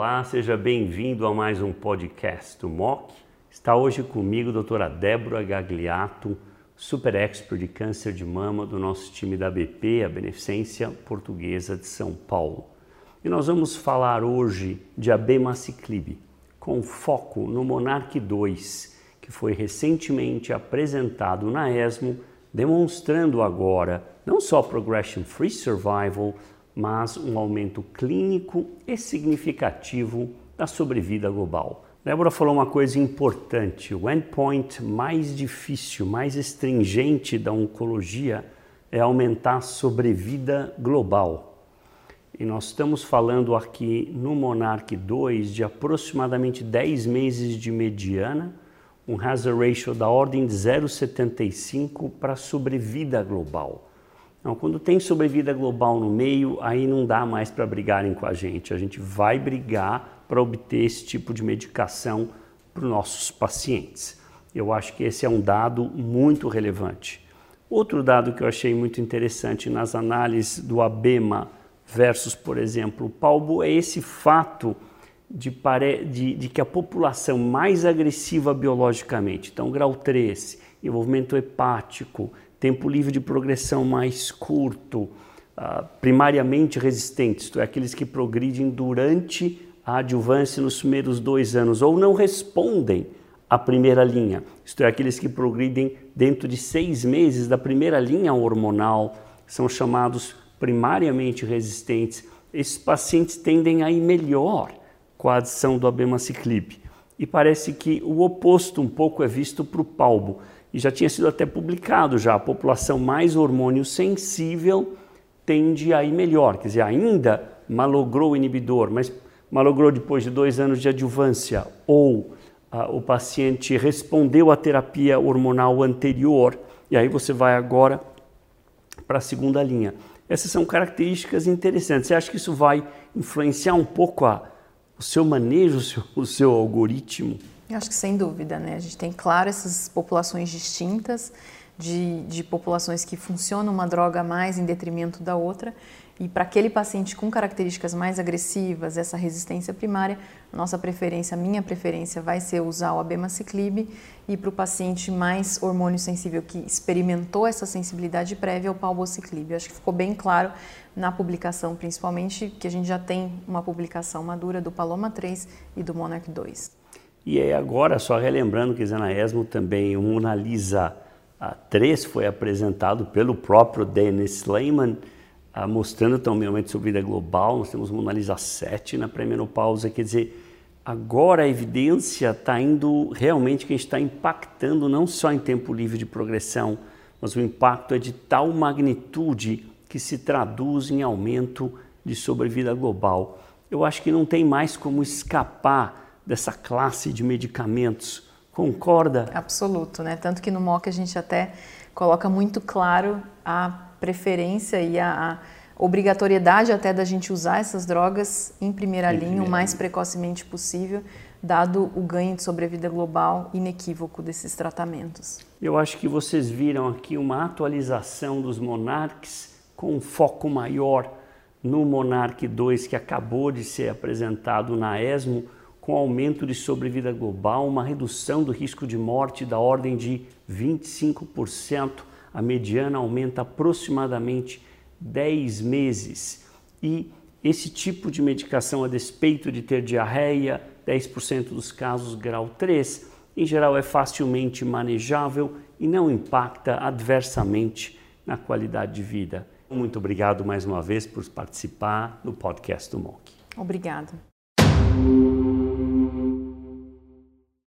Olá, seja bem-vindo a mais um podcast do MOC. Está hoje comigo a doutora Débora Gagliato, super expert de câncer de mama do nosso time da BP, a Beneficência Portuguesa de São Paulo. E nós vamos falar hoje de abemaciclib, com foco no Monarch 2, que foi recentemente apresentado na ESMO, demonstrando agora não só progression-free survival, mas um aumento clínico e significativo da sobrevida global. Débora falou uma coisa importante: o endpoint mais difícil, mais estringente da oncologia é aumentar a sobrevida global. E nós estamos falando aqui no Monarch 2 de aproximadamente 10 meses de mediana, um hazard ratio da ordem de 0,75 para sobrevida global. Então, quando tem sobrevida global no meio, aí não dá mais para brigarem com a gente. A gente vai brigar para obter esse tipo de medicação para os nossos pacientes. Eu acho que esse é um dado muito relevante. Outro dado que eu achei muito interessante nas análises do ABEMA versus, por exemplo, o PALBO é esse fato de, de, de, que a população mais agressiva biologicamente, então grau 3, envolvimento hepático, tempo livre de progressão mais curto, uh, primariamente resistentes, isto é, aqueles que progridem durante a adjuvância nos primeiros dois anos ou não respondem à primeira linha, isto é, aqueles que progridem dentro de seis meses da primeira linha hormonal, são chamados primariamente resistentes. Esses pacientes tendem a ir melhor com a adição do abemaciclib. E parece que o oposto um pouco é visto para o palbo e já tinha sido até publicado já, a população mais hormônio sensível tende a ir melhor, quer dizer, ainda malogrou o inibidor, mas malogrou depois de dois anos de adjuvância, ou ah, o paciente respondeu à terapia hormonal anterior, e aí você vai agora para a segunda linha. Essas são características interessantes. Você acha que isso vai influenciar um pouco a, o seu manejo, o seu, o seu algoritmo? Eu acho que sem dúvida, né? A gente tem, claro, essas populações distintas, de, de populações que funcionam uma droga mais em detrimento da outra. E para aquele paciente com características mais agressivas, essa resistência primária, nossa preferência, minha preferência vai ser usar o abemaciclib e para o paciente mais hormônio sensível que experimentou essa sensibilidade prévia, o palbociclib. Eu acho que ficou bem claro na publicação, principalmente, que a gente já tem uma publicação madura do Paloma 3 e do Monarch 2. E aí agora, só relembrando que na ESMO também o Mona Lisa 3 foi apresentado pelo próprio Dennis Lehman, mostrando também o aumento de vida global. Nós temos Mona Lisa 7 na pré-menopausa, quer dizer, agora a evidência está indo realmente que a gente está impactando não só em tempo livre de progressão, mas o impacto é de tal magnitude que se traduz em aumento de sobrevida global. Eu acho que não tem mais como escapar dessa classe de medicamentos. Concorda? Absoluto, né? Tanto que no MOC a gente até coloca muito claro a preferência e a, a obrigatoriedade até da gente usar essas drogas em primeira em linha primeira. o mais precocemente possível, dado o ganho de sobrevida global inequívoco desses tratamentos. Eu acho que vocês viram aqui uma atualização dos Monarques com um foco maior no Monarch 2 que acabou de ser apresentado na ESMO com aumento de sobrevida global, uma redução do risco de morte da ordem de 25%. A mediana aumenta aproximadamente 10 meses. E esse tipo de medicação, a despeito de ter diarreia, 10% dos casos grau 3, em geral é facilmente manejável e não impacta adversamente na qualidade de vida. Muito obrigado mais uma vez por participar do podcast do MOC. Obrigado.